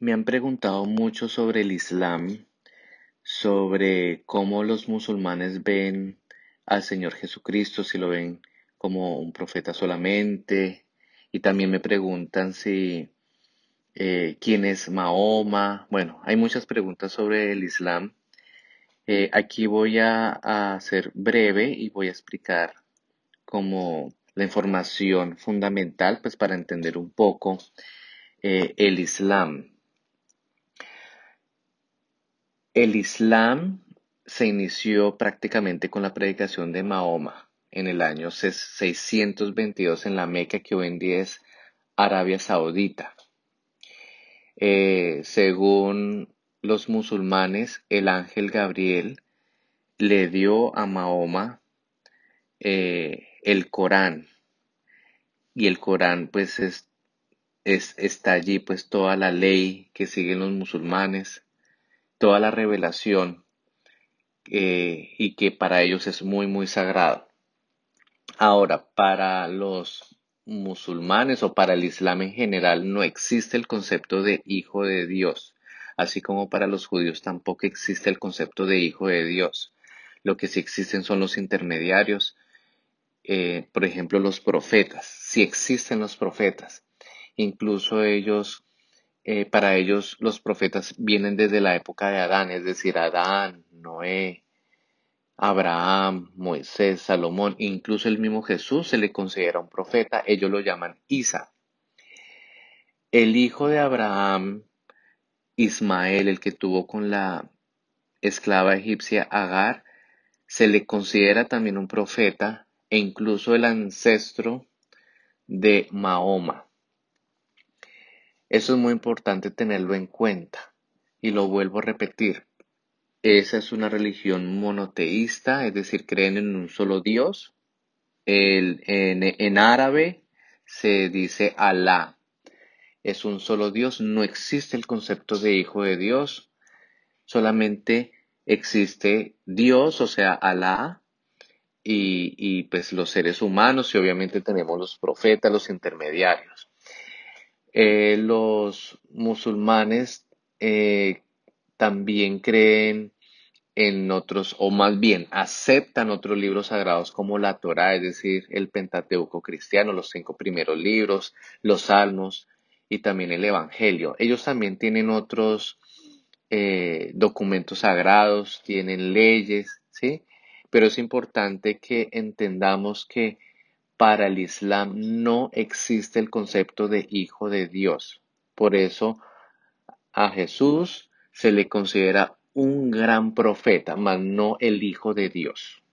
Me han preguntado mucho sobre el Islam, sobre cómo los musulmanes ven al Señor Jesucristo, si lo ven como un profeta solamente, y también me preguntan si eh, quién es Mahoma. Bueno, hay muchas preguntas sobre el Islam. Eh, aquí voy a, ser breve y voy a explicar como la información fundamental, pues para entender un poco eh, el Islam. El Islam se inició prácticamente con la predicación de Mahoma en el año 622 en la Meca, que hoy en día es Arabia Saudita. Eh, según los musulmanes, el ángel Gabriel le dio a Mahoma eh, el Corán. Y el Corán pues es, es, está allí pues toda la ley que siguen los musulmanes toda la revelación eh, y que para ellos es muy, muy sagrado. Ahora, para los musulmanes o para el Islam en general no existe el concepto de hijo de Dios, así como para los judíos tampoco existe el concepto de hijo de Dios. Lo que sí existen son los intermediarios, eh, por ejemplo, los profetas. Sí existen los profetas. Incluso ellos eh, para ellos los profetas vienen desde la época de Adán, es decir, Adán, Noé, Abraham, Moisés, Salomón, incluso el mismo Jesús se le considera un profeta, ellos lo llaman Isa. El hijo de Abraham, Ismael, el que tuvo con la esclava egipcia Agar, se le considera también un profeta e incluso el ancestro de Mahoma. Eso es muy importante tenerlo en cuenta. Y lo vuelvo a repetir. Esa es una religión monoteísta, es decir, creen en un solo Dios. en, en árabe se dice Alá. Es un solo Dios, no existe el concepto de hijo de Dios, solamente existe Dios, o sea, Alá, y, y, pues los seres humanos y obviamente tenemos los profetas, los intermediarios. Eh, los musulmanes eh, también creen en otros, o más bien aceptan otros libros sagrados como la Torah, es decir, el Pentateuco cristiano, los cinco primeros libros, los Salmos y también el Evangelio. Ellos también tienen otros eh, documentos sagrados, tienen leyes, ¿sí? Pero es importante que entendamos que para el Islam no existe el concepto de hijo de Dios. Por eso a Jesús se le considera un gran profeta, mas no el hijo de Dios.